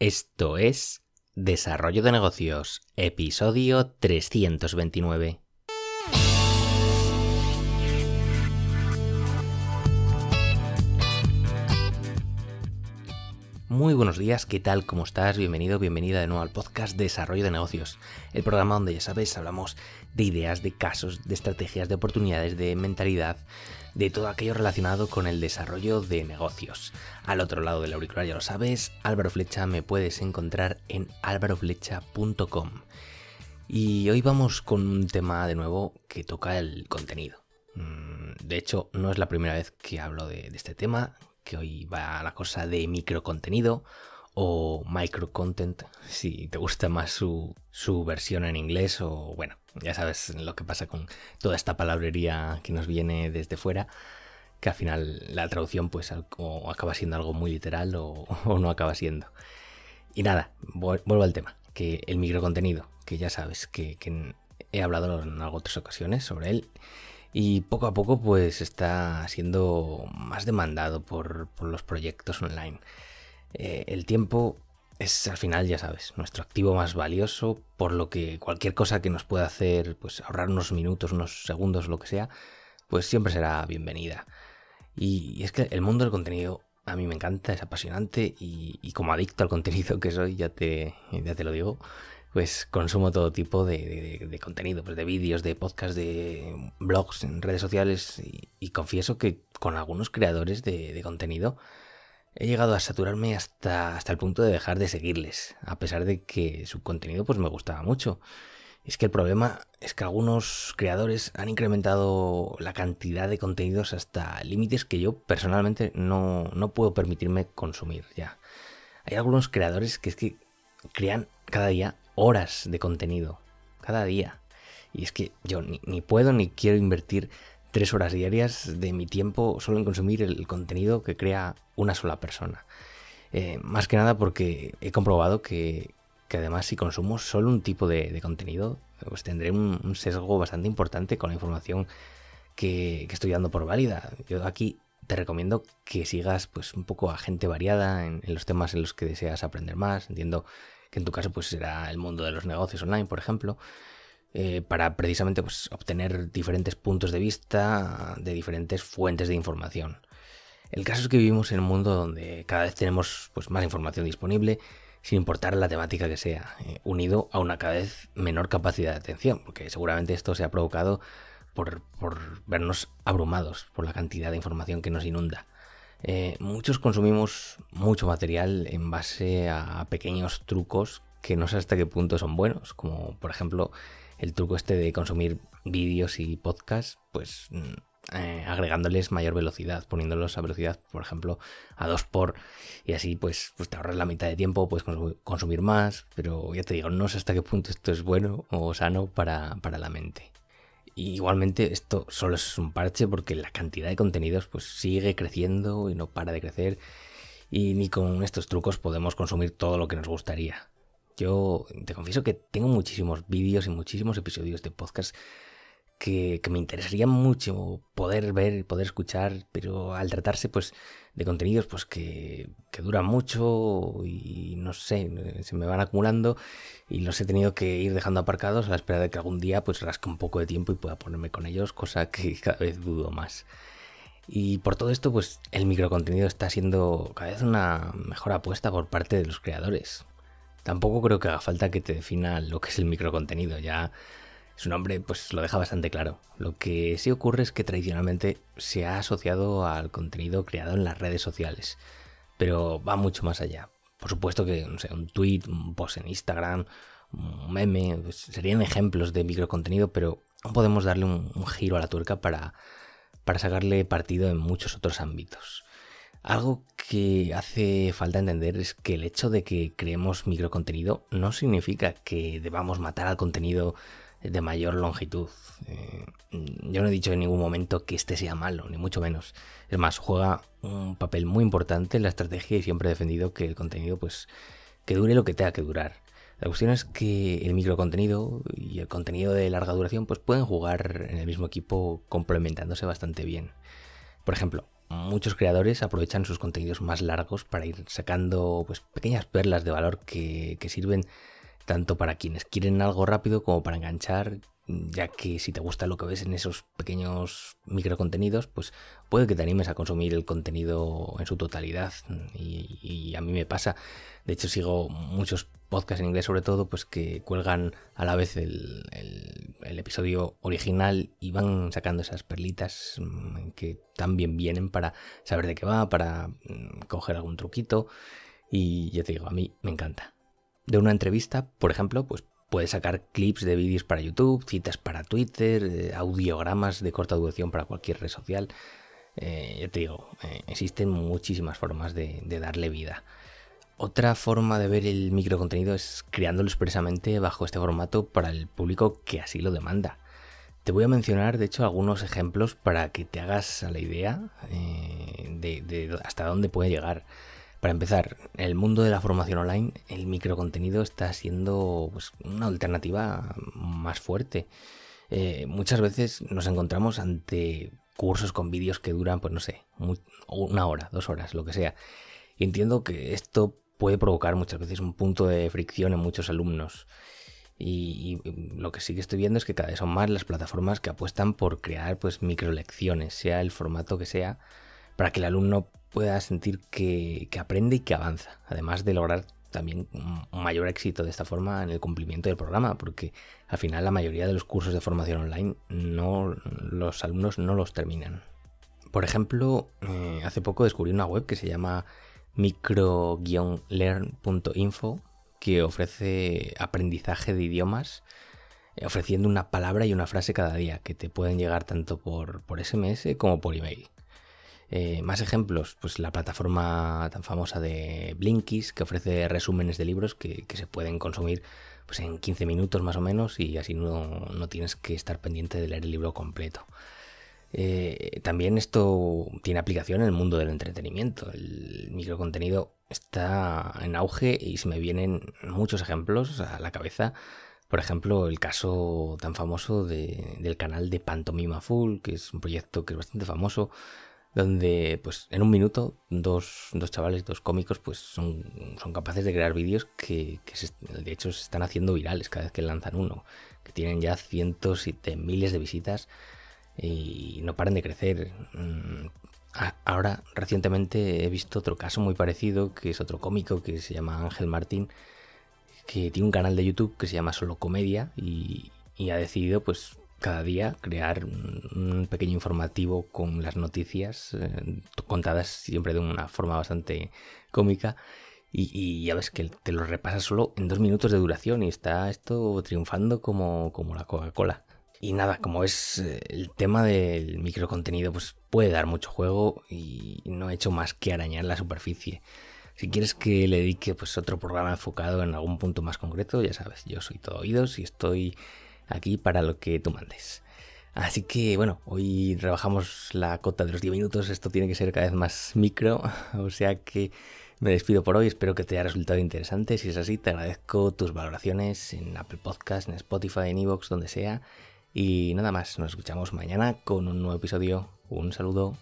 Esto es Desarrollo de Negocios, episodio 329. Muy buenos días, ¿qué tal? ¿Cómo estás? Bienvenido, bienvenida de nuevo al podcast Desarrollo de Negocios, el programa donde ya sabes, hablamos de ideas, de casos, de estrategias, de oportunidades, de mentalidad, de todo aquello relacionado con el desarrollo de negocios. Al otro lado del auricular ya lo sabes, Álvaro Flecha me puedes encontrar en álvaroflecha.com. Y hoy vamos con un tema de nuevo que toca el contenido. Mm, de hecho, no es la primera vez que hablo de, este tema, que hoy va la cosa de microcontenido o microcontent, si te gusta más su, su versión en inglés o bueno, ya sabes lo que pasa con toda esta palabrería que nos viene desde fuera, que al final la traducción pues acaba siendo algo muy literal o, no acaba siendo. Y nada, vuelvo al tema, que el microcontenido, que ya sabes que, he hablado en otras ocasiones sobre él, y poco a poco pues está siendo más demandado por, los proyectos online. Eh, el tiempo es al final, ya sabes, nuestro activo más valioso, por lo que cualquier cosa que nos pueda hacer, pues ahorrar unos minutos, unos segundos, lo que sea, pues siempre será bienvenida. Y, es que el mundo del contenido a mí me encanta, es apasionante y, como adicto al contenido que soy, ya te, ya te lo digo, pues consumo todo tipo de, contenido, pues de vídeos, de podcasts, de blogs, en redes sociales y, confieso que con algunos creadores de contenido, he llegado a saturarme hasta, hasta el punto de dejar de seguirles, a pesar de que su contenido pues me gustaba mucho. Es que el problema es que algunos creadores han incrementado la cantidad de contenidos hasta límites que yo personalmente no, no puedo permitirme consumir ya. Hay algunos creadores que es que crean cada día horas de contenido. Cada día. Y es que yo ni, puedo ni quiero invertir tres horas diarias de mi tiempo solo en consumir el contenido que crea una sola persona. Eh, más que nada porque he comprobado que, además si consumo solo un tipo de, contenido, pues tendré un, sesgo bastante importante con la información que, estoy dando por válida. Yo aquí te recomiendo que sigas pues un poco a gente variada en, los temas en los que deseas aprender más. Entiendo que en tu caso pues será el mundo de los negocios online, por ejemplo. Eh, para precisamente pues, obtener diferentes puntos de vista de diferentes fuentes de información. El caso es que vivimos en un mundo donde cada vez tenemos pues, más información disponible, sin importar la temática que sea, eh, unido a una cada vez menor capacidad de atención, porque seguramente esto se ha provocado por, vernos abrumados por la cantidad de información que nos inunda. Eh, muchos consumimos mucho material en base a pequeños trucos que no sé hasta qué punto son buenos, como por ejemplo el truco este de consumir vídeos y podcasts, pues mm, eh, agregándoles mayor velocidad, poniéndolos a velocidad, por ejemplo, a 2 por y así pues, pues te ahorras la mitad de tiempo, puedes consumir más, pero ya te digo, no sé hasta qué punto esto es bueno o sano para, para la mente. Igualmente esto solo es un parche porque la cantidad de contenidos pues sigue creciendo y no para de crecer y ni con estos trucos podemos consumir todo lo que nos gustaría. Yo te confieso que tengo muchísimos vídeos y muchísimos episodios de podcast que, me interesaría mucho poder ver, poder escuchar, pero al tratarse pues de contenidos pues que, que duran mucho y no sé, se me van acumulando y los he tenido que ir dejando aparcados a la espera de que algún día pues rasque un poco de tiempo y pueda ponerme con ellos, cosa que cada vez dudo más. Y por todo esto, pues el microcontenido está siendo cada vez una mejor apuesta por parte de los creadores. Tampoco creo que haga falta que te defina lo que es el microcontenido, ya su nombre pues lo deja bastante claro. Lo que sí ocurre es que tradicionalmente se ha asociado al contenido creado en las redes sociales, pero va mucho más allá. Por supuesto que no sé, un tweet, un post en Instagram, un meme, pues, serían ejemplos de microcontenido, pero podemos darle un, un giro a la tuerca para, para sacarle partido en muchos otros ámbitos. Algo que hace falta entender es que el hecho de que creemos microcontenido no significa que debamos matar al contenido de mayor longitud. Eh, yo no he dicho en ningún momento que este sea malo, ni mucho menos. Es más, juega un papel muy importante en la estrategia y siempre he defendido que el contenido, pues, que dure lo que tenga que durar. La cuestión es que el microcontenido y el contenido de larga duración, pues pueden jugar en el mismo equipo complementándose bastante bien. Por ejemplo, muchos creadores aprovechan sus contenidos más largos para ir sacando pues, pequeñas perlas de valor que, que sirven tanto para quienes quieren algo rápido como para enganchar ya que si te gusta lo que ves en esos pequeños microcontenidos, pues puede que te animes a consumir el contenido en su totalidad. Y, a mí me pasa. De hecho, sigo muchos podcasts en inglés, sobre todo, pues que cuelgan a la vez el, episodio original y van sacando esas perlitas mm, que también vienen para saber de qué va, para mm, coger algún truquito. Y ya te digo, a mí me encanta. De una entrevista, por ejemplo, pues Puedes sacar clips de vídeos para YouTube, citas para Twitter, eh, audiogramas de corta duración para cualquier red social. Eh, ya te digo, eh, existen muchísimas formas de, darle vida. Otra forma de ver el microcontenido es creándolo expresamente bajo este formato para el público que así lo demanda. Te voy a mencionar, de hecho, algunos ejemplos para que te hagas la idea de hasta dónde puede llegar. Para empezar, el mundo de la formación online, el microcontenido está siendo pues, una alternativa más fuerte. Eh, muchas veces nos encontramos ante cursos con vídeos que duran, pues no sé, una hora, dos horas, lo que sea. Y entiendo que esto puede provocar muchas veces un punto de fricción en muchos alumnos. Y, lo que sí que estoy viendo es que cada vez son más las plataformas que apuestan por crear pues microlecciones, sea el formato que sea, para que el alumno pueda sentir que, aprende y que avanza, además de lograr también un mayor éxito de esta forma en el cumplimiento del programa, porque al final la mayoría de los cursos de formación online no los alumnos no los terminan. Por ejemplo, eh, hace poco descubrí una web que se llama micro-learn.info que ofrece aprendizaje de idiomas eh, ofreciendo una palabra y una frase cada día que te pueden llegar tanto por, por SMS como por email. Eh, más ejemplos, pues la plataforma tan famosa de Blinkist, que ofrece resúmenes de libros que, se pueden consumir pues, en 15 minutos más o menos y así no, tienes que estar pendiente de leer el libro completo. Eh, también esto tiene aplicación en el mundo del entretenimiento. El microcontenido está en auge y se me vienen muchos ejemplos a la cabeza. Por ejemplo, el caso tan famoso del canal de Pantomima Full, que es un proyecto que es bastante famoso, donde pues en un minuto dos, chavales, dos cómicos, pues son, son capaces de crear vídeos que, de hecho se están haciendo virales cada vez que lanzan uno, que tienen ya cientos y de miles de visitas y no paran de crecer. Mm, ahora, recientemente he visto otro caso muy parecido, que es otro cómico que se llama Ángel Martín, que tiene un canal de YouTube que se llama Solo Comedia y, y ha decidido pues cada día crear un pequeño informativo con las noticias eh, contadas siempre de una forma bastante cómica y, ya ves que te lo repasas solo en dos minutos de duración y está esto triunfando como, como la Coca-Cola. Y nada, como es eh, el tema del microcontenido, pues puede dar mucho juego y no he hecho más que arañar la superficie. Si quieres que le dedique pues otro programa enfocado en algún punto más concreto, ya sabes, yo soy todo oídos y estoy aquí para lo que tú mandes. Así que bueno, hoy rebajamos la cota de los 10 minutos, esto tiene que ser cada vez más micro, o sea que me despido por hoy, espero que te haya resultado interesante, si es así te agradezco tus valoraciones en Apple Podcast, en Spotify, en Evox, donde sea, y nada más, nos escuchamos mañana con un nuevo episodio, un saludo.